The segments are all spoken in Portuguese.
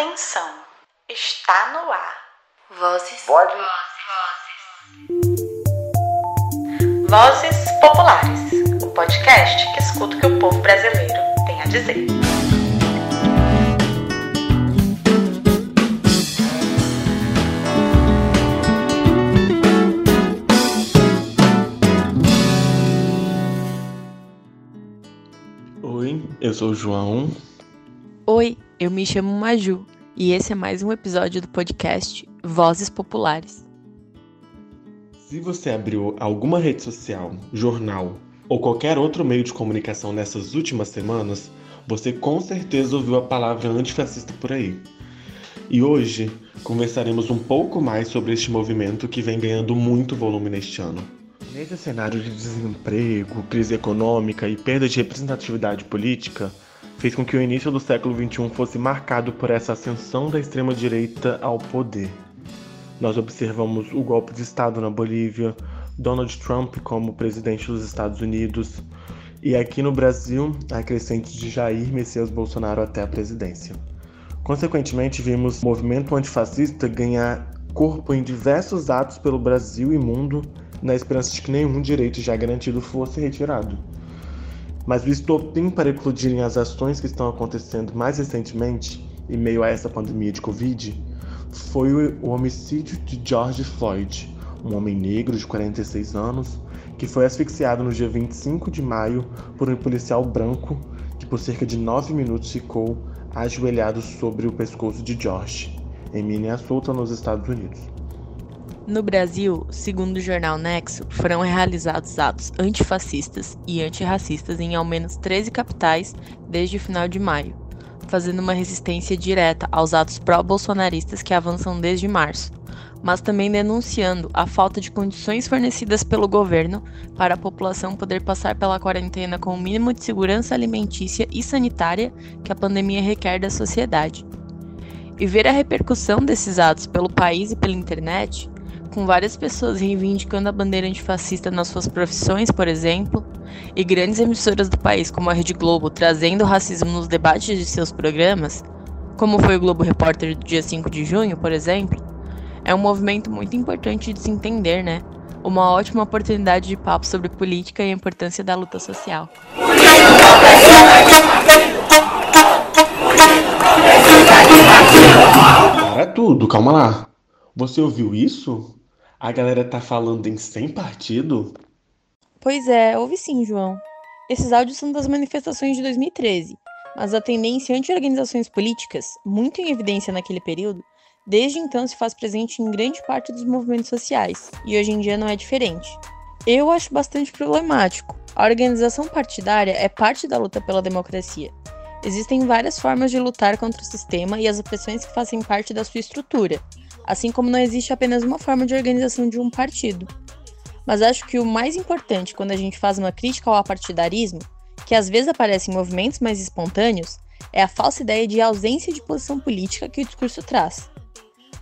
Atenção, está no ar. Vozes. Vozes. Vozes Populares, o podcast que escuta o que o povo brasileiro tem a dizer. Oi, eu sou o João. Eu me chamo Maju e esse é mais um episódio do podcast Vozes Populares. Se você abriu alguma rede social, jornal ou qualquer outro meio de comunicação nessas últimas semanas, você com certeza ouviu a palavra antifascista por aí. E hoje conversaremos um pouco mais sobre este movimento que vem ganhando muito volume neste ano. Nesse cenário de desemprego, crise econômica e perda de representatividade política, fez com que o início do século XXI fosse marcado por essa ascensão da extrema-direita ao poder. Nós observamos o golpe de Estado na Bolívia, Donald Trump como presidente dos Estados Unidos e aqui no Brasil a crescente de Jair Messias Bolsonaro até a presidência. Consequentemente, vimos o movimento antifascista ganhar corpo em diversos atos pelo Brasil e mundo na esperança de que nenhum direito já garantido fosse retirado. Mas o estopim para eclodirem as ações que estão acontecendo mais recentemente, em meio a essa pandemia de Covid, foi o homicídio de George Floyd, um homem negro de 46 anos que foi asfixiado no dia 25 de maio por um policial branco que por cerca de 9 minutos ficou ajoelhado sobre o pescoço de George, em Minnesota, nos Estados Unidos. No Brasil, segundo o jornal Nexo, foram realizados atos antifascistas e antirracistas em ao menos 13 capitais desde o final de maio, fazendo uma resistência direta aos atos pró-bolsonaristas que avançam desde março, mas também denunciando a falta de condições fornecidas pelo governo para a população poder passar pela quarentena com o mínimo de segurança alimentícia e sanitária que a pandemia requer da sociedade. E ver a repercussão desses atos pelo país e pela internet com várias pessoas reivindicando a bandeira antifascista nas suas profissões, por exemplo, e grandes emissoras do país como a Rede Globo trazendo o racismo nos debates de seus programas, como foi o Globo Repórter do dia 5 de junho, por exemplo, é um movimento muito importante de se entender, né? Uma ótima oportunidade de papo sobre política e a importância da luta social. Para tudo, calma lá. Você ouviu isso? A galera tá falando em sem partido? Pois é, ouvi sim, João. Esses áudios são das manifestações de 2013, mas a tendência anti-organizações políticas, muito em evidência naquele período, desde então se faz presente em grande parte dos movimentos sociais, e hoje em dia não é diferente. Eu acho bastante problemático. A organização partidária é parte da luta pela democracia. Existem várias formas de lutar contra o sistema e as opressões que fazem parte da sua estrutura, assim como não existe apenas uma forma de organização de um partido. Mas acho que o mais importante quando a gente faz uma crítica ao apartidarismo, que às vezes aparece em movimentos mais espontâneos, é a falsa ideia de ausência de posição política que o discurso traz.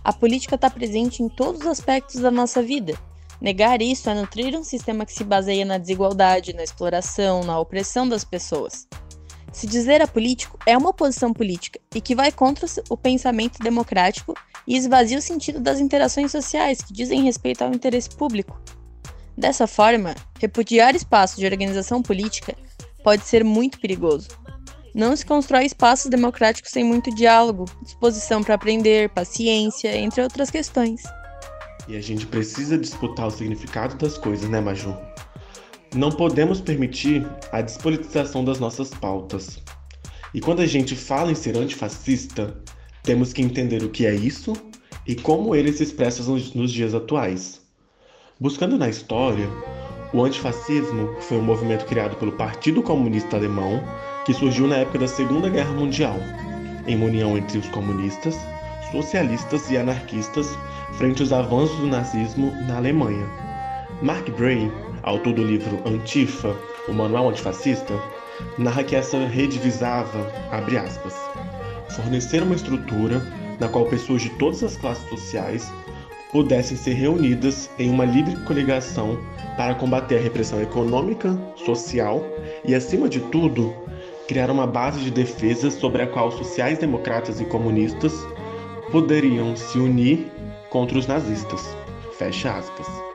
A política está presente em todos os aspectos da nossa vida. Negar isso é nutrir um sistema que se baseia na desigualdade, na exploração, na opressão das pessoas. Se dizer apolítico é uma posição política e que vai contra o pensamento democrático e esvazia o sentido das interações sociais que dizem respeito ao interesse público. Dessa forma, repudiar espaços de organização política pode ser muito perigoso. Não se constrói espaços democráticos sem muito diálogo, disposição para aprender, paciência, entre outras questões. E a gente precisa disputar o significado das coisas, né, Maju? Não podemos permitir a despolitização das nossas pautas. E quando a gente fala em ser antifascista, temos que entender o que é isso e como ele se expressa nos, dias atuais. Buscando na história, o antifascismo foi um movimento criado pelo Partido Comunista Alemão que surgiu na época da Segunda Guerra Mundial, em união entre os comunistas, socialistas e anarquistas frente aos avanços do nazismo na Alemanha. Mark Bray, autor do livro Antifa, o manual antifascista, narra que essa rede visava, abre aspas, fornecer uma estrutura na qual pessoas de todas as classes sociais pudessem ser reunidas em uma livre coligação para combater a repressão econômica, social e, acima de tudo, criar uma base de defesa sobre a qual sociais-democratas e comunistas poderiam se unir contra os nazistas. Fecha aspas.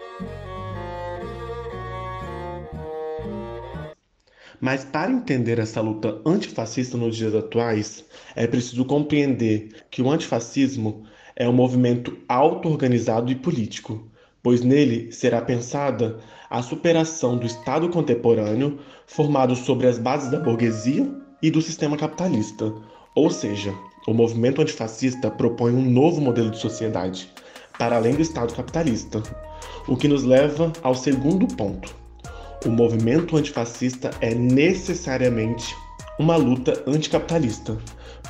Mas para entender essa luta antifascista nos dias atuais, é preciso compreender que o antifascismo é um movimento auto-organizado e político, pois nele será pensada a superação do Estado contemporâneo formado sobre as bases da burguesia e do sistema capitalista. Ou seja, o movimento antifascista propõe um novo modelo de sociedade, para além do Estado capitalista, o que nos leva ao segundo ponto o movimento antifascista é necessariamente uma luta anticapitalista,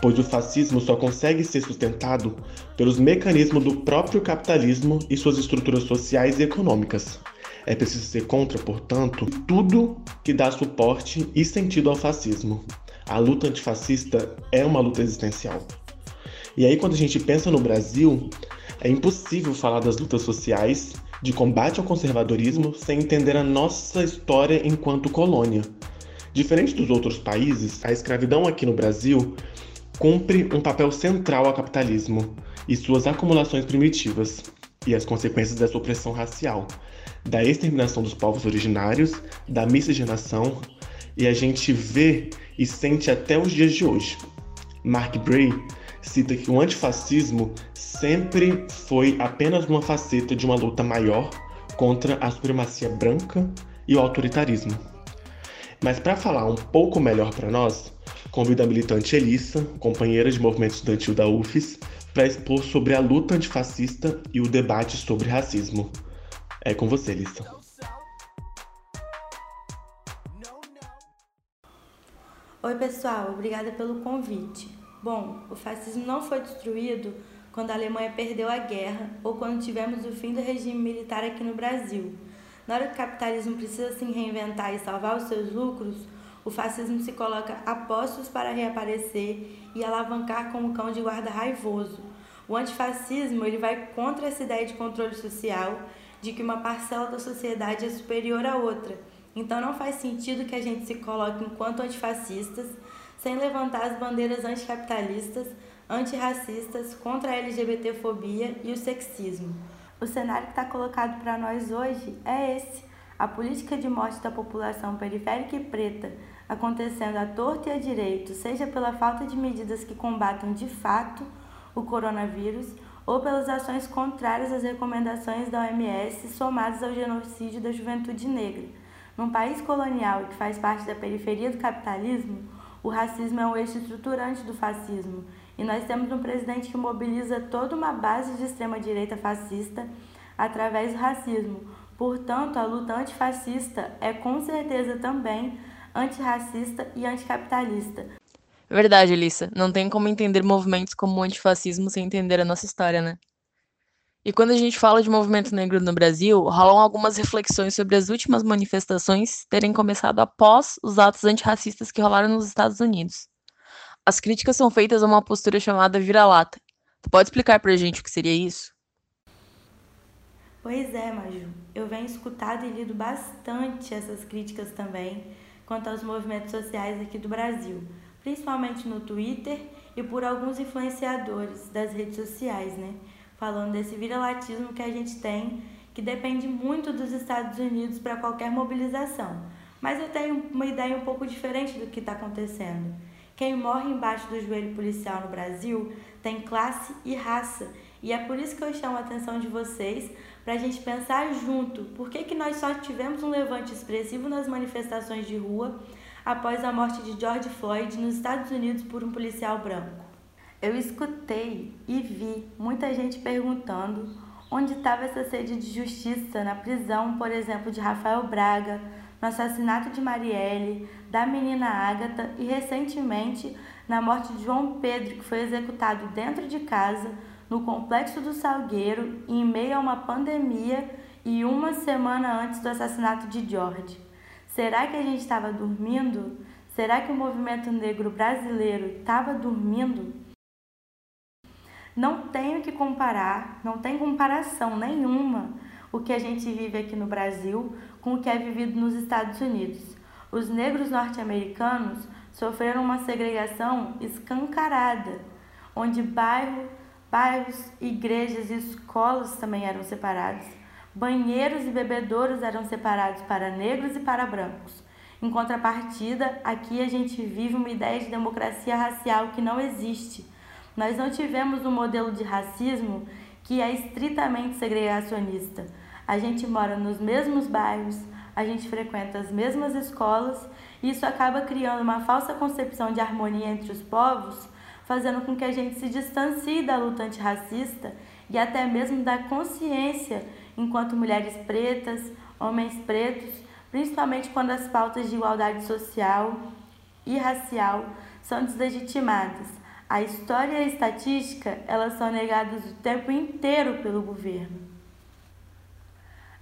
pois o fascismo só consegue ser sustentado pelos mecanismos do próprio capitalismo e suas estruturas sociais e econômicas. É preciso ser contra, portanto, tudo que dá suporte e sentido ao fascismo. A luta antifascista é uma luta existencial. E aí, quando a gente pensa no Brasil, é impossível falar das lutas sociais de combate ao conservadorismo sem entender a nossa história enquanto colônia. Diferente dos outros países, a escravidão aqui no Brasil cumpre um papel central ao capitalismo e suas acumulações primitivas e as consequências dessa opressão racial, da exterminação dos povos originários, da miscigenação, e a gente vê e sente até os dias de hoje. Mark Bray cita que o antifascismo sempre foi apenas uma faceta de uma luta maior contra a supremacia branca e o autoritarismo. Mas para falar um pouco melhor para nós, convido a militante Elissa, companheira de movimento estudantil da UFES, para expor sobre a luta antifascista e o debate sobre racismo. É com você, Elissa. Oi, pessoal, obrigada pelo convite. Bom, o fascismo não foi destruído quando a Alemanha perdeu a guerra ou quando tivemos o fim do regime militar aqui no Brasil. Na hora que o capitalismo precisa se reinventar e salvar os seus lucros, o fascismo se coloca a postos para reaparecer e alavancar como cão de guarda raivoso. O antifascismo ele vai contra essa ideia de controle social, de que uma parcela da sociedade é superior à outra. Então não faz sentido que a gente se coloque enquanto antifascistas sem levantar as bandeiras anticapitalistas, antirracistas, contra a LGBTfobia e o sexismo. O cenário que está colocado para nós hoje é esse: a política de morte da população periférica e preta acontecendo à torta e à direito, seja pela falta de medidas que combatam de fato o coronavírus ou pelas ações contrárias às recomendações da OMS somadas ao genocídio da juventude negra. Num país colonial que faz parte da periferia do capitalismo, o racismo é um eixo estruturante do fascismo e nós temos um presidente que mobiliza toda uma base de extrema-direita fascista através do racismo. Portanto, a luta antifascista é com certeza também antirracista e anticapitalista. Verdade, Elissa. Não tem como entender movimentos como o antifascismo sem entender a nossa história, né? E quando a gente fala de movimento negro no Brasil, rolam algumas reflexões sobre as últimas manifestações terem começado após os atos antirracistas que rolaram nos Estados Unidos. As críticas são feitas a uma postura chamada vira-lata. Tu pode explicar pra gente o que seria isso? Pois é, Maju. Eu venho escutado e lido bastante essas críticas também quanto aos movimentos sociais aqui do Brasil, principalmente no Twitter e por alguns influenciadores das redes sociais, né? Falando desse viralatismo que a gente tem, que depende muito dos Estados Unidos para qualquer mobilização. Mas eu tenho uma ideia um pouco diferente do que está acontecendo. Quem morre embaixo do joelho policial no Brasil tem classe e raça. E é por isso que eu chamo a atenção de vocês para a gente pensar junto por que, que nós só tivemos um levante expressivo nas manifestações de rua após a morte de George Floyd nos Estados Unidos por um policial branco. Eu escutei e vi muita gente perguntando onde estava essa sede de justiça na prisão, por exemplo, de Rafael Braga, no assassinato de Marielle, da menina Ágata e recentemente na morte de João Pedro, que foi executado dentro de casa, no complexo do Salgueiro, em meio a uma pandemia e uma semana antes do assassinato de George. Será que a gente estava dormindo? Será que o movimento negro brasileiro estava dormindo? Não tenho que comparar, não tem comparação nenhuma o que a gente vive aqui no Brasil com o que é vivido nos Estados Unidos. Os negros norte-americanos sofreram uma segregação escancarada, onde bairro, bairros, igrejas e escolas também eram separados. Banheiros e bebedouros eram separados para negros e para brancos. Em contrapartida, aqui a gente vive uma ideia de democracia racial que não existe. Nós não tivemos um modelo de racismo que é estritamente segregacionista. A gente mora nos mesmos bairros, a gente frequenta as mesmas escolas e isso acaba criando uma falsa concepção de harmonia entre os povos, fazendo com que a gente se distancie da luta antirracista e até mesmo da consciência enquanto mulheres pretas, homens pretos, principalmente quando as pautas de igualdade social e racial são deslegitimadas. A história e a estatística, elas são negadas o tempo inteiro pelo governo.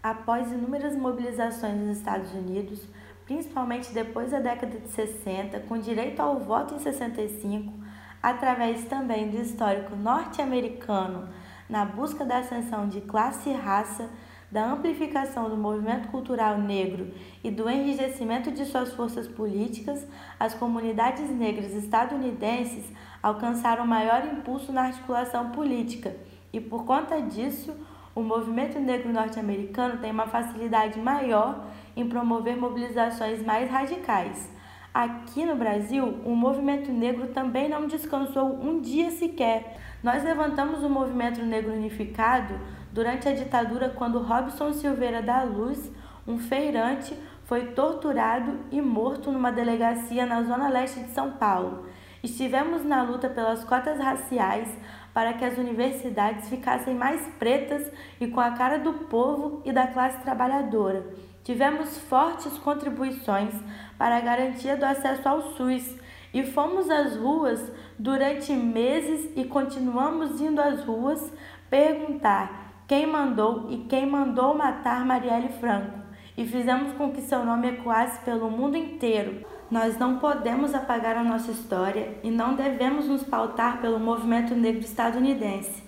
Após inúmeras mobilizações nos Estados Unidos, principalmente depois da década de 60, com direito ao voto em 65, através também do histórico norte-americano na busca da ascensão de classe e raça, da amplificação do movimento cultural negro e do enrijecimento de suas forças políticas, as comunidades negras estadunidenses alcançaram maior impulso na articulação política e, por conta disso, o movimento negro norte-americano tem uma facilidade maior em promover mobilizações mais radicais. Aqui no Brasil, o movimento negro também não descansou um dia sequer. Nós levantamos o movimento negro unificado durante a ditadura quando Robson Silveira da Luz, um feirante, foi torturado e morto numa delegacia na zona leste de São Paulo. Estivemos na luta pelas cotas raciais para que as universidades ficassem mais pretas e com a cara do povo e da classe trabalhadora. Tivemos fortes contribuições para a garantia do acesso ao SUS e fomos às ruas durante meses e continuamos indo às ruas perguntar quem mandou e quem mandou matar Marielle Franco e fizemos com que seu nome ecoasse pelo mundo inteiro. Nós não podemos apagar a nossa história e não devemos nos pautar pelo movimento negro estadunidense.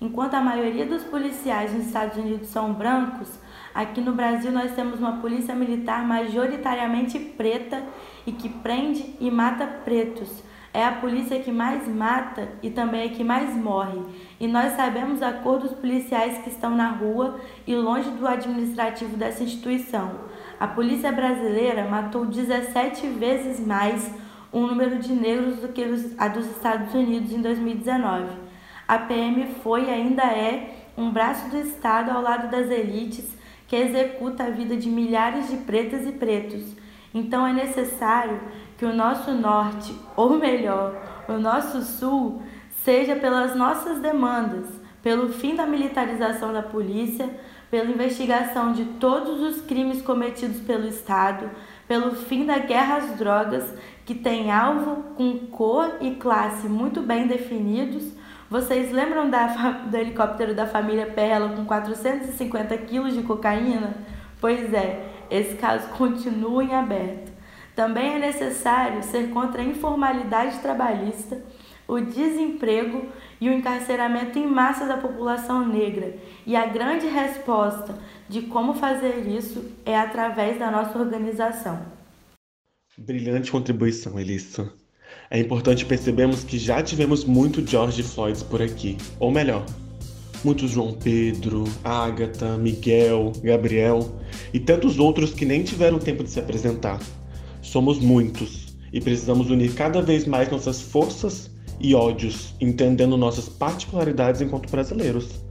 Enquanto a maioria dos policiais nos Estados Unidos são brancos, aqui no Brasil nós temos uma polícia militar majoritariamente preta e que prende e mata pretos. É a polícia que mais mata e também é que mais morre. E nós sabemos a cor dos policiais que estão na rua e longe do administrativo dessa instituição. A polícia brasileira matou 17 vezes mais o número de negros do que a dos Estados Unidos em 2019. A PM foi e ainda é um braço do Estado ao lado das elites que executa a vida de milhares de pretas e pretos. Então é necessário que o nosso norte, ou melhor, o nosso sul, seja pelas nossas demandas, pelo fim da militarização da polícia, pela investigação de todos os crimes cometidos pelo Estado, pelo fim da guerra às drogas, que tem alvo com cor e classe muito bem definidos. Vocês lembram da, do helicóptero da família Perla com 450 quilos de cocaína? Pois é, esse caso continua em aberto. Também é necessário ser contra a informalidade trabalhista, o desemprego e o encarceramento em massa da população negra. E a grande resposta de como fazer isso é através da nossa organização. Brilhante contribuição, Elissa. É importante percebermos que já tivemos muito George Floyd por aqui, ou melhor, muitos João Pedro, Ágata, Miguel, Gabriel e tantos outros que nem tiveram tempo de se apresentar. Somos muitos e precisamos unir cada vez mais nossas forças e ódios, entendendo nossas particularidades enquanto brasileiros,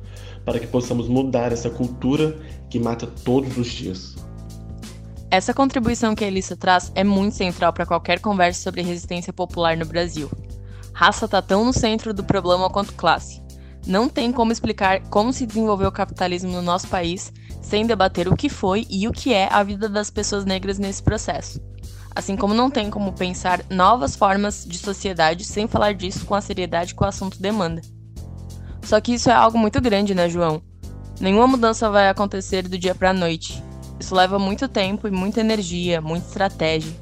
para que possamos mudar essa cultura que mata todos os dias. Essa contribuição que a Elissa traz é muito central para qualquer conversa sobre resistência popular no Brasil. Raça está tão no centro do problema quanto classe. Não tem como explicar como se desenvolveu o capitalismo no nosso país sem debater o que foi e o que é a vida das pessoas negras nesse processo. Assim como não tem como pensar novas formas de sociedade sem falar disso com a seriedade que o assunto demanda. Só que isso é algo muito grande, né, João? Nenhuma mudança vai acontecer do dia para a noite. Isso leva muito tempo e muita energia, muita estratégia.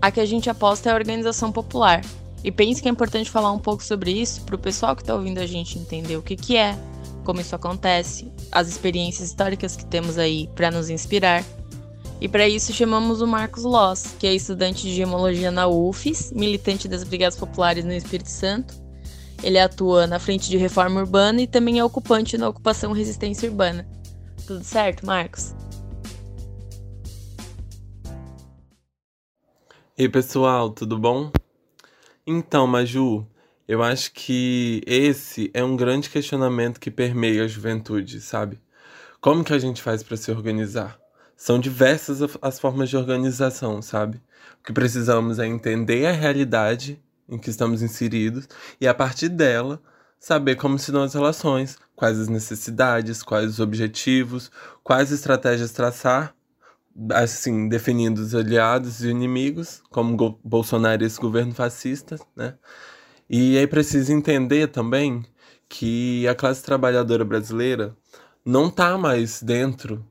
A que a gente aposta é a organização popular. E pense que é importante falar um pouco sobre isso para o pessoal que está ouvindo a gente entender o que, que é, como isso acontece, as experiências históricas que temos aí para nos inspirar E para isso chamamos o Marcos Loss, que é estudante de gemologia na UFES, militante das Brigadas Populares no Espírito Santo. Ele atua na frente de reforma urbana e também é ocupante na ocupação resistência urbana. Tudo certo, Marcos? Ei pessoal, tudo bom? Então, Maju, eu acho que esse é um grande questionamento que permeia a juventude, sabe? Como que a gente faz para se organizar? São diversas as formas de organização, sabe? O que precisamos é entender a realidade em que estamos inseridos e, a partir dela, saber como se dão as relações, quais as necessidades, quais os objetivos, quais estratégias traçar, assim, definindo os aliados e inimigos, como Bolsonaro e esse governo fascista, né? E aí precisa entender também que a classe trabalhadora brasileira não está mais dentro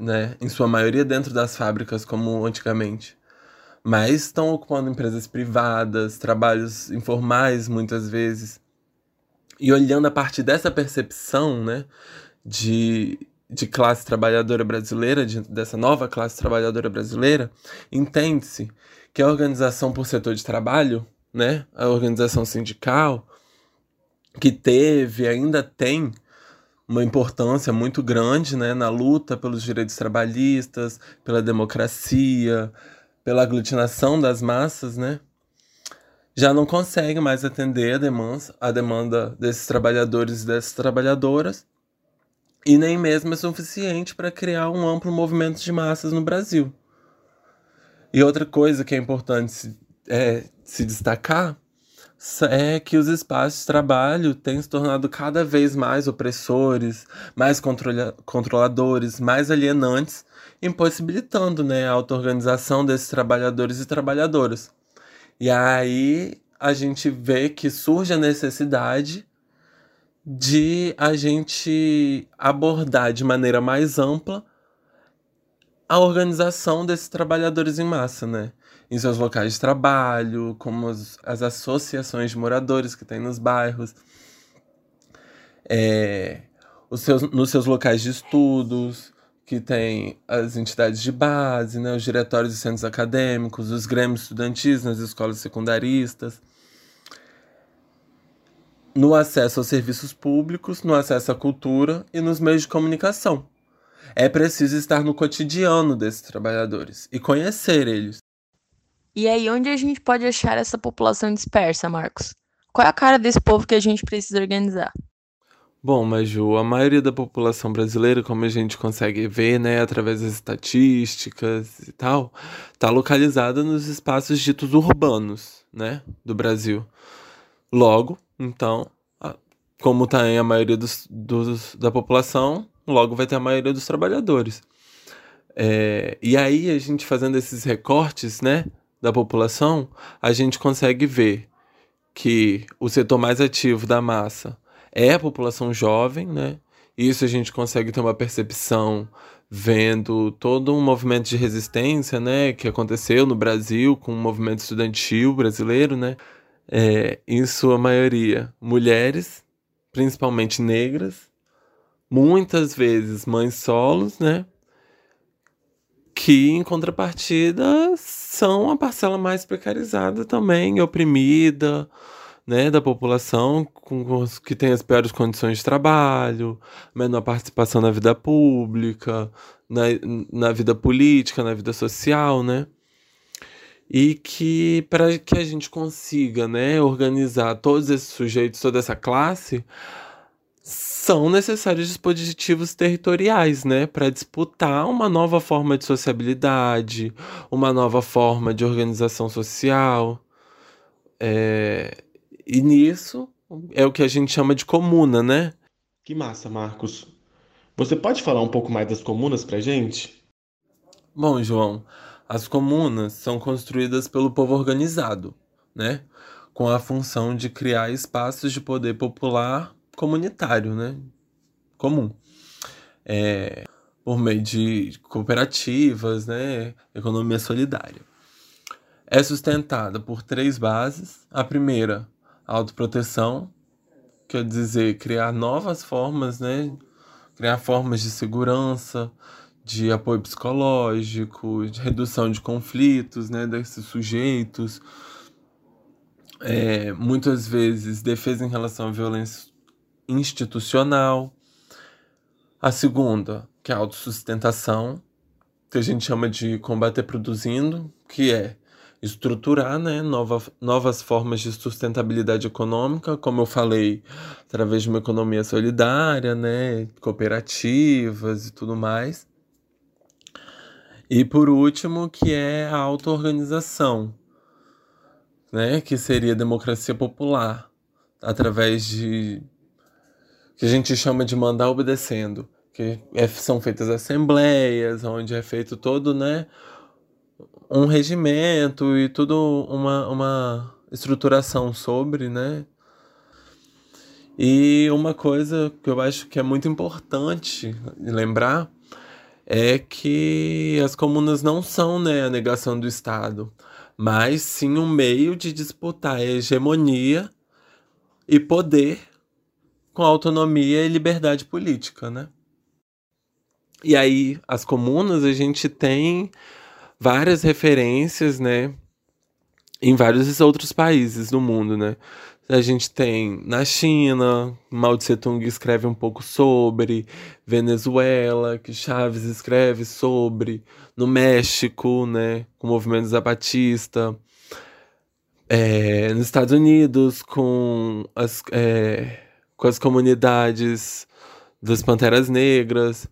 né, em sua maioria dentro das fábricas como antigamente, mas estão ocupando empresas privadas, trabalhos informais muitas vezes. E olhando a partir dessa percepção, né, de, de classe trabalhadora brasileira, de, dessa nova classe trabalhadora brasileira, entende-se que a organização por setor de trabalho, né, a organização sindical, que teve, ainda tem uma importância muito grande né, na luta pelos direitos trabalhistas, pela democracia, pela aglutinação das massas, né? Já não consegue mais atender a demanda, a demanda desses trabalhadores e dessas trabalhadoras, e nem mesmo é suficiente para criar um amplo movimento de massas no Brasil. E outra coisa que é importante se, é, se destacar é que os espaços de trabalho têm se tornado cada vez mais opressores, mais controla controladores, mais alienantes, impossibilitando né, a auto-organização desses trabalhadores e trabalhadoras. E aí a gente vê que surge a necessidade de a gente abordar de maneira mais ampla a organização desses trabalhadores em massa, né? Em seus locais de trabalho, como as, as associações de moradores que tem nos bairros, é, os seus, nos seus locais de estudos, que tem as entidades de base, né, os diretórios e centros acadêmicos, os grêmios estudantis nas escolas secundaristas, no acesso aos serviços públicos, no acesso à cultura e nos meios de comunicação. É preciso estar no cotidiano desses trabalhadores e conhecer eles. E aí, onde a gente pode achar essa população dispersa, Marcos? Qual é a cara desse povo que a gente precisa organizar? Bom, mas Ju, a maioria da população brasileira, como a gente consegue ver, né, através das estatísticas e tal, está localizada nos espaços ditos urbanos, né, do Brasil. Logo, então, como está em a maioria dos, dos, da população, logo vai ter a maioria dos trabalhadores. É, e aí, a gente fazendo esses recortes, né, da população, a gente consegue ver que o setor mais ativo da massa é a população jovem, né? Isso a gente consegue ter uma percepção vendo todo um movimento de resistência, né, que aconteceu no Brasil com o movimento estudantil brasileiro, né? É, em sua maioria, mulheres, principalmente negras, muitas vezes mães solos, né? Que, em contrapartida, são a parcela mais precarizada também, oprimida, né, da população, com, que tem as piores condições de trabalho, menor participação na vida pública, na, na vida política, na vida social, né? E que para que a gente consiga, né, organizar todos esses sujeitos, toda essa classe, são necessários dispositivos territoriais, né, para disputar uma nova forma de sociabilidade, uma nova forma de organização social. É... E nisso é o que a gente chama de comuna, né? Que massa, Marcos. Você pode falar um pouco mais das comunas para gente? Bom, João, as comunas são construídas pelo povo organizado, né? Com a função de criar espaços de poder popular comunitário, né? Comum. É, por meio de cooperativas, né? Economia solidária. É sustentada por três bases. A primeira, autoproteção, quer dizer, criar novas formas, né? Criar formas de segurança, de apoio psicológico, de redução de conflitos, né, desses sujeitos. É, muitas vezes defesa em relação à violência institucional. A segunda, que é a autossustentação, que a gente chama de combater produzindo, que é estruturar né, nova, novas formas de sustentabilidade econômica, como eu falei, através de uma economia solidária, né, cooperativas e tudo mais. E por último, que é a auto-organização, né, que seria a democracia popular, através de que a gente chama de mandar obedecendo, que é, são feitas assembleias, onde é feito todo, né, um regimento e tudo uma, uma estruturação sobre, né? E uma coisa que eu acho que é muito importante lembrar é que as comunas não são né, a negação do Estado, mas sim um meio de disputar a hegemonia e poder com autonomia e liberdade política, né? E aí, as comunas, a gente tem várias referências, né? Em vários outros países do mundo, né? A gente tem na China, Mao Tse Tung escreve um pouco sobre, Venezuela, que Chaves escreve sobre, no México, né, com o movimento zapatista, é, nos Estados Unidos, com as, é, com as comunidades das Panteras Negras.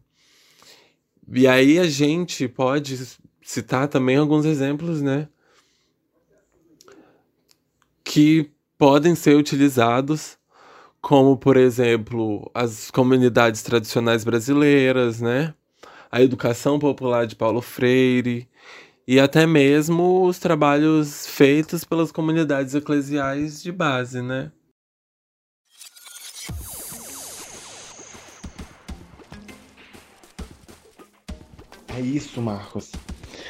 E aí a gente pode citar também alguns exemplos, né? Que podem ser utilizados, como, por exemplo, as comunidades tradicionais brasileiras, né? A educação popular de Paulo Freire e até mesmo os trabalhos feitos pelas comunidades eclesiais de base, né? É isso, Marcos.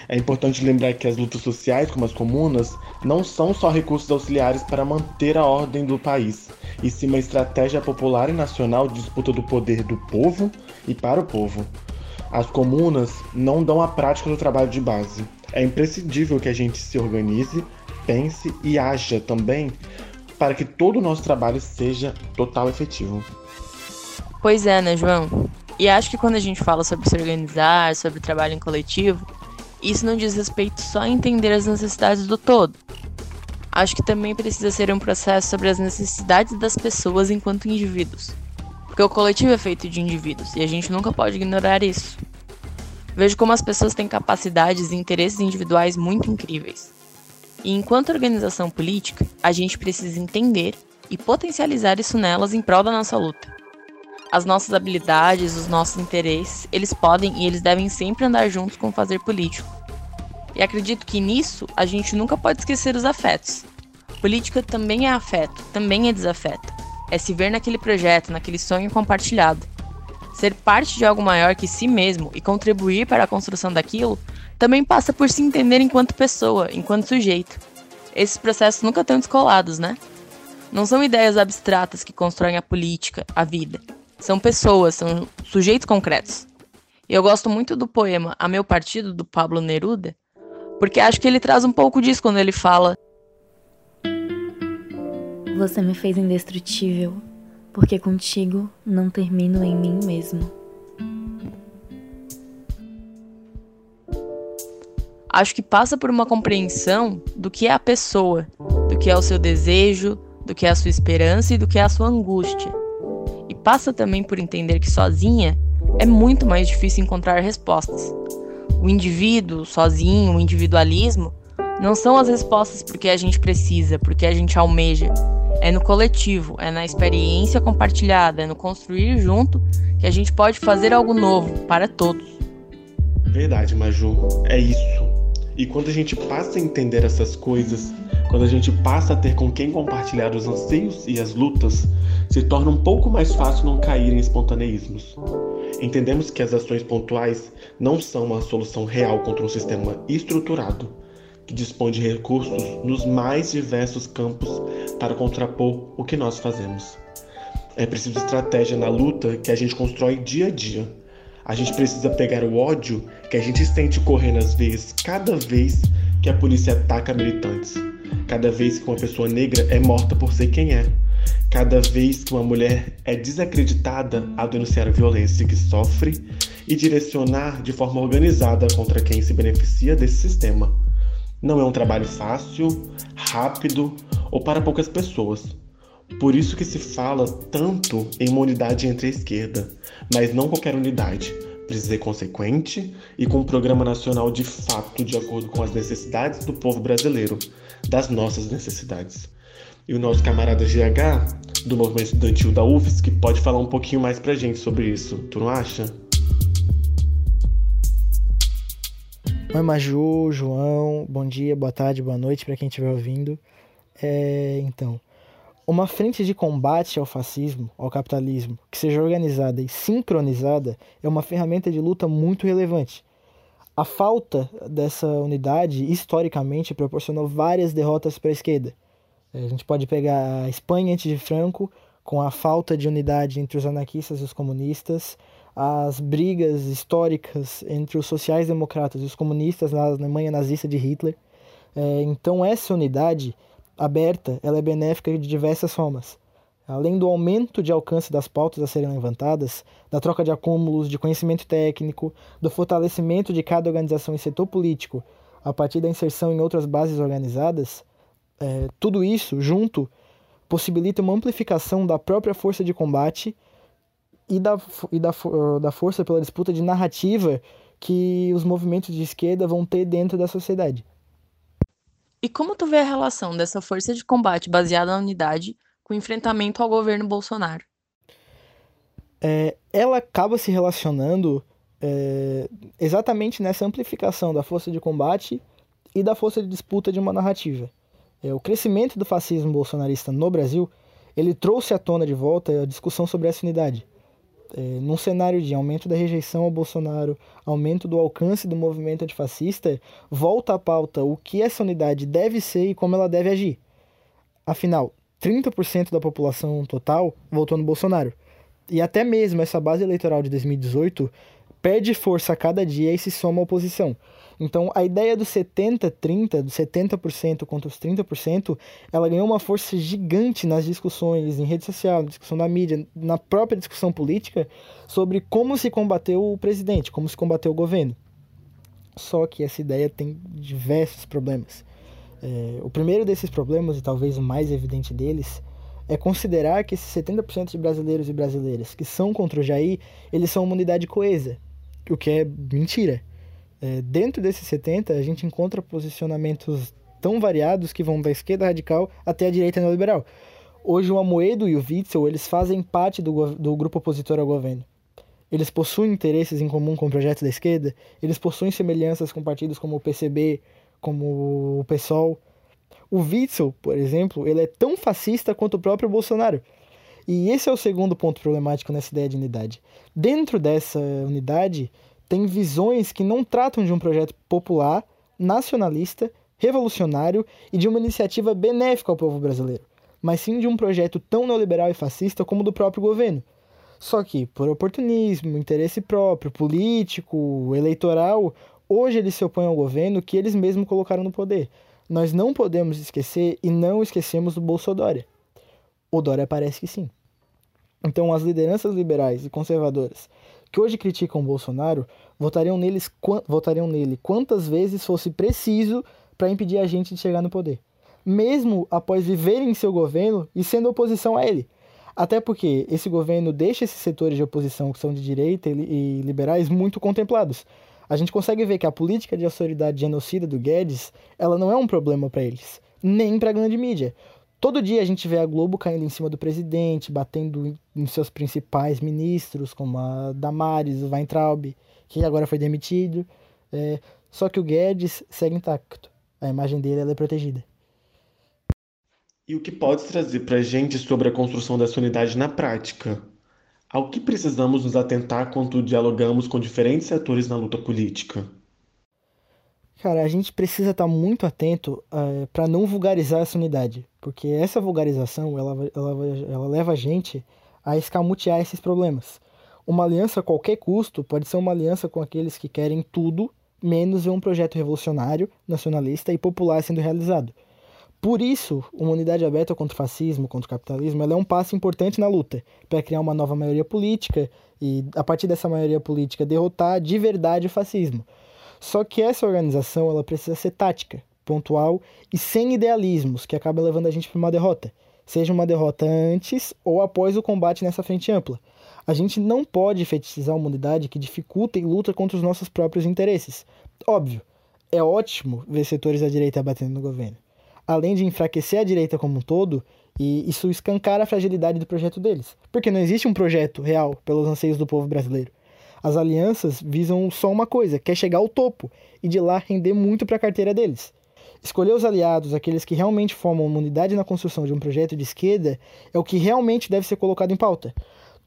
É importante lembrar que as lutas sociais, como as comunas, não são só recursos auxiliares para manter a ordem do país, e sim uma estratégia popular e nacional de disputa do poder do povo e para o povo. As comunas não dão a prática do trabalho de base. É imprescindível que a gente se organize, pense e haja também para que todo o nosso trabalho seja total efetivo. Pois é, né, João? E acho que quando a gente fala sobre se organizar, sobre trabalho em coletivo, isso não diz respeito só a entender as necessidades do todo. Acho que também precisa ser um processo sobre as necessidades das pessoas enquanto indivíduos. Porque o coletivo é feito de indivíduos e a gente nunca pode ignorar isso. Vejo como as pessoas têm capacidades e interesses individuais muito incríveis. E enquanto organização política, a gente precisa entender e potencializar isso nelas em prol da nossa luta. As nossas habilidades, os nossos interesses, eles podem e eles devem sempre andar juntos com o fazer político. E acredito que nisso a gente nunca pode esquecer os afetos. Política também é afeto, também é desafeto. É se ver naquele projeto, naquele sonho compartilhado. Ser parte de algo maior que si mesmo e contribuir para a construção daquilo também passa por se entender enquanto pessoa, enquanto sujeito. Esses processos nunca estão descolados, né? Não são ideias abstratas que constroem a política, a vida. São pessoas, são sujeitos concretos. E eu gosto muito do poema A Meu Partido, do Pablo Neruda, porque acho que ele traz um pouco disso quando ele fala. Você me fez indestrutível, porque contigo não termino em mim mesmo. Acho que passa por uma compreensão do que é a pessoa, do que é o seu desejo, do que é a sua esperança e do que é a sua angústia passa também por entender que sozinha é muito mais difícil encontrar respostas. O indivíduo, sozinho, o individualismo, não são as respostas porque a gente precisa, porque a gente almeja. É no coletivo, é na experiência compartilhada, é no construir junto que a gente pode fazer algo novo para todos. Verdade, Maju, é isso. E quando a gente passa a entender essas coisas, quando a gente passa a ter com quem compartilhar os anseios e as lutas, se torna um pouco mais fácil não cair em espontaneísmos. Entendemos que as ações pontuais não são uma solução real contra um sistema estruturado, que dispõe de recursos nos mais diversos campos para contrapor o que nós fazemos. É preciso estratégia na luta que a gente constrói dia a dia, A gente precisa pegar o ódio que a gente sente correr nas veias cada vez que a polícia ataca militantes, cada vez que uma pessoa negra é morta por ser quem é, cada vez que uma mulher é desacreditada a denunciar a violência que sofre e direcionar de forma organizada contra quem se beneficia desse sistema. Não é um trabalho fácil, rápido ou para poucas pessoas. Por isso que se fala tanto em uma unidade entre a esquerda, mas não qualquer unidade. Precisa ser consequente e com um programa nacional de fato de acordo com as necessidades do povo brasileiro, das nossas necessidades. E o nosso camarada GH, do movimento estudantil da UFSC, pode falar um pouquinho mais pra gente sobre isso, tu não acha? Oi, Maju, João, bom dia, boa tarde, boa noite para quem estiver ouvindo. É, então, uma frente de combate ao fascismo, ao capitalismo, que seja organizada e sincronizada, é uma ferramenta de luta muito relevante. A falta dessa unidade, historicamente, proporcionou várias derrotas para a esquerda. A gente pode pegar a Espanha antes de Franco, com a falta de unidade entre os anarquistas e os comunistas, as brigas históricas entre os sociais-democratas e os comunistas na Alemanha nazista de Hitler. É, então essa unidade aberta ela é benéfica de diversas formas. Além do aumento de alcance das pautas a serem levantadas, da troca de acúmulos de conhecimento técnico, do fortalecimento de cada organização e setor político a partir da inserção em outras bases organizadas, é, tudo isso junto possibilita uma amplificação da própria força de combate e da, e da, da força pela disputa de narrativa que os movimentos de esquerda vão ter dentro da sociedade. E como tu vê a relação dessa força de combate baseada na unidade com o enfrentamento ao governo Bolsonaro? É, ela acaba se relacionando é, exatamente nessa amplificação da força de combate e da força de disputa de uma narrativa. É, o crescimento do fascismo bolsonarista no Brasil ele trouxe à tona de volta a discussão sobre essa unidade é, num cenário de aumento da rejeição ao Bolsonaro, aumento do alcance do movimento antifascista, volta à pauta o que essa unidade deve ser e como ela deve agir. Afinal, 30% da população total votou no Bolsonaro. E até mesmo essa base eleitoral de 2018 perde força a cada dia e se soma à oposição. Então, a ideia do 70-30, do 70% contra os 30%, ela ganhou uma força gigante nas discussões em rede social, na discussão da mídia, na própria discussão política, sobre como se combateu o presidente, como se combateu o governo. Só que essa ideia tem diversos problemas. É, o primeiro desses problemas, e talvez o mais evidente deles, é considerar que esses 70% de brasileiros e brasileiras que são contra o Jair, eles são uma unidade coesa, o que é mentira. É, dentro desses 70, a gente encontra posicionamentos tão variados que vão da esquerda radical até a direita neoliberal. Hoje o Amoedo e o Witzel, eles fazem parte do, do grupo opositor ao governo. Eles possuem interesses em comum com projetos da esquerda, eles possuem semelhanças com partidos como o PCB, como o PSOL. O Witzel, por exemplo, ele é tão fascista quanto o próprio Bolsonaro. E esse é o segundo ponto problemático nessa ideia de unidade. Dentro dessa unidade, tem visões que não tratam de um projeto popular, nacionalista, revolucionário e de uma iniciativa benéfica ao povo brasileiro, mas sim de um projeto tão neoliberal e fascista como o do próprio governo. Só que, por oportunismo, interesse próprio, político, eleitoral, hoje eles se opõem ao governo que eles mesmos colocaram no poder. Nós não podemos esquecer e não esquecemos do Bolsonaro. O Dória parece que sim. Então, as lideranças liberais e conservadoras que hoje criticam Bolsonaro votariam, neles, votariam nele quantas vezes fosse preciso para impedir a gente de chegar no poder, mesmo após viverem em seu governo e sendo oposição a ele. Até porque esse governo deixa esses setores de oposição que são de direita e liberais muito contemplados. A gente consegue ver que a política de austeridade genocida do Guedes, ela não é um problema para eles, nem para a grande mídia. Todo dia a gente vê a Globo caindo em cima do presidente, batendo em seus principais ministros, como a Damares, o Weintraub, que agora foi demitido. É, só que o Guedes segue intacto. A imagem dele é protegida. E o que pode trazer para a gente sobre a construção dessa unidade na prática? Ao que precisamos nos atentar quando dialogamos com diferentes setores na luta política? Cara, a gente precisa estar tá muito atento uh, eh, para não vulgarizar essa unidade, porque essa vulgarização ela, ela, ela leva a gente a escamotear esses problemas. Uma aliança a qualquer custo pode ser uma aliança com aqueles que querem tudo menos um projeto revolucionário, nacionalista e popular sendo realizado. Por isso, uma unidade aberta contra o fascismo, contra o capitalismo, ela é um passo importante na luta para criar uma nova maioria política e, a partir dessa maioria política, derrotar de verdade o fascismo. Só que essa organização ela precisa ser tática, pontual e sem idealismos, que acaba levando a gente para uma derrota. Seja uma derrota antes ou após o combate nessa frente ampla. A gente não pode fetichizar uma unidade que dificulta e luta contra os nossos próprios interesses. Óbvio, é ótimo ver setores da direita batendo no governo além de enfraquecer a direita como um todo, e isso escancara a fragilidade do projeto deles. Porque não existe um projeto real pelos anseios do povo brasileiro. As alianças visam só uma coisa, que é chegar ao topo e de lá render muito para a carteira deles. Escolher os aliados, aqueles que realmente formam uma unidade na construção de um projeto de esquerda, é o que realmente deve ser colocado em pauta.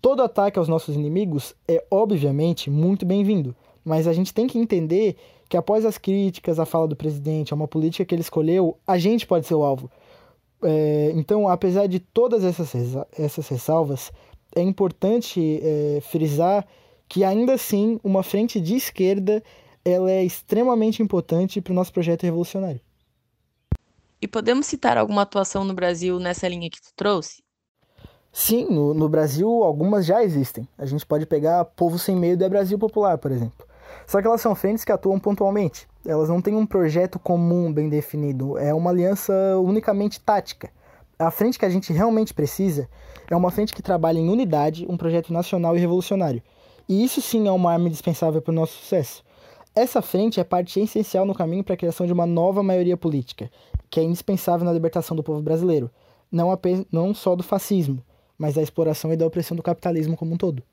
Todo ataque aos nossos inimigos é, obviamente, muito bem-vindo, mas a gente tem que entender que após as críticas à fala do presidente, a uma política que ele escolheu, a gente pode ser o alvo. É, então, apesar de todas essas, essas ressalvas, é importante é, frisar que ainda assim uma frente de esquerda ela é extremamente importante para o nosso projeto revolucionário. E podemos citar alguma atuação no Brasil nessa linha que tu trouxe? Sim, no, no Brasil algumas já existem. A gente pode pegar Povo Sem Medo e Brasil Popular, por exemplo. Só que elas são frentes que atuam pontualmente. Elas não têm um projeto comum bem definido. É uma aliança unicamente tática. A frente que a gente realmente precisa é uma frente que trabalha em unidade, um projeto nacional e revolucionário. E isso sim é uma arma indispensável para o nosso sucesso. Essa frente é parte essencial no caminho para a criação de uma nova maioria política, que é indispensável na libertação do povo brasileiro, não, apenas, não só do fascismo, mas da exploração e da opressão do capitalismo como um todo.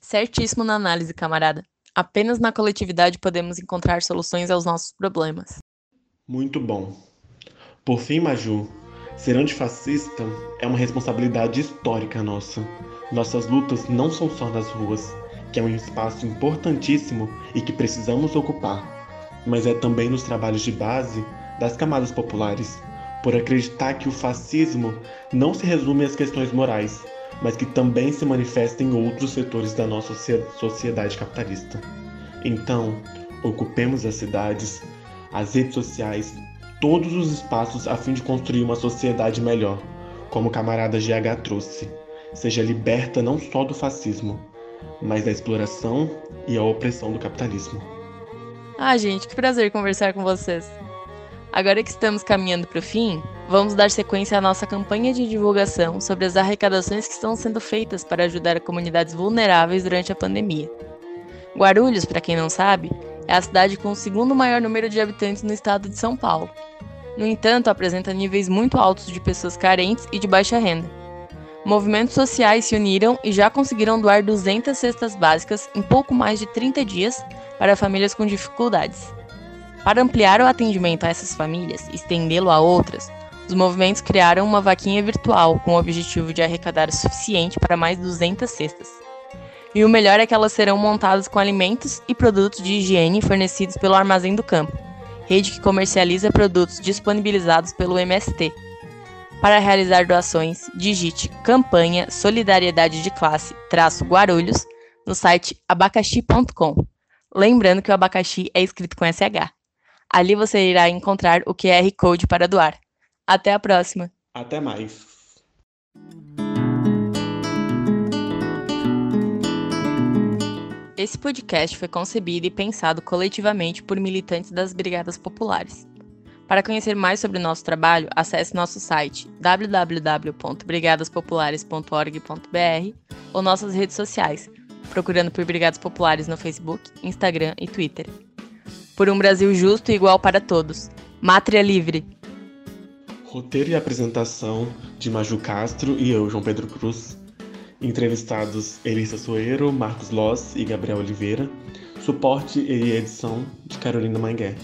Certíssimo na análise, camarada. Apenas na coletividade podemos encontrar soluções aos nossos problemas. Muito bom. Por fim, Maju, ser antifascista é uma responsabilidade histórica nossa. Nossas lutas não são só nas ruas, que é um espaço importantíssimo e que precisamos ocupar, mas é também nos trabalhos de base das camadas populares, por acreditar que o fascismo não se resume às questões morais, mas que também se manifesta em outros setores da nossa sociedade capitalista. Então, ocupemos as cidades, as redes sociais, todos os espaços a fim de construir uma sociedade melhor, como o camarada GH trouxe. Seja liberta não só do fascismo, mas da exploração e a opressão do capitalismo. Ah, gente, que prazer conversar com vocês. Agora que estamos caminhando para o fim, vamos dar sequência à nossa campanha de divulgação sobre as arrecadações que estão sendo feitas para ajudar comunidades vulneráveis durante a pandemia. Guarulhos, para quem não sabe, é a cidade com o segundo maior número de habitantes no estado de São Paulo. No entanto, apresenta níveis muito altos de pessoas carentes e de baixa renda. Movimentos sociais se uniram e já conseguiram doar 200 cestas básicas em pouco mais de 30 dias para famílias com dificuldades. Para ampliar o atendimento a essas famílias e estendê-lo a outras, os movimentos criaram uma vaquinha virtual com o objetivo de arrecadar o suficiente para mais 200 cestas. E o melhor é que elas serão montadas com alimentos e produtos de higiene fornecidos pelo Armazém do Campo, rede que comercializa produtos disponibilizados pelo MST. Para realizar doações, digite campanha Solidariedade de Classe Guarulhos no site abacaxi.com. Lembrando que o abacaxi é escrito com SH. Ali você irá encontrar o QR Code para doar. Até a próxima. Até mais. Esse podcast foi concebido e pensado coletivamente por militantes das Brigadas Populares. Para conhecer mais sobre o nosso trabalho, acesse nosso site www.brigadaspopulares.org.br ou nossas redes sociais, procurando por Brigadas Populares no Facebook, Instagram e Twitter por um Brasil justo e igual para todos. Mátria livre. Roteiro e apresentação de Maju Castro e eu, João Pedro Cruz. Entrevistados Elissa Soeiro, Marcos Loss e Gabriel Oliveira. Suporte e edição de Carolina Mangué.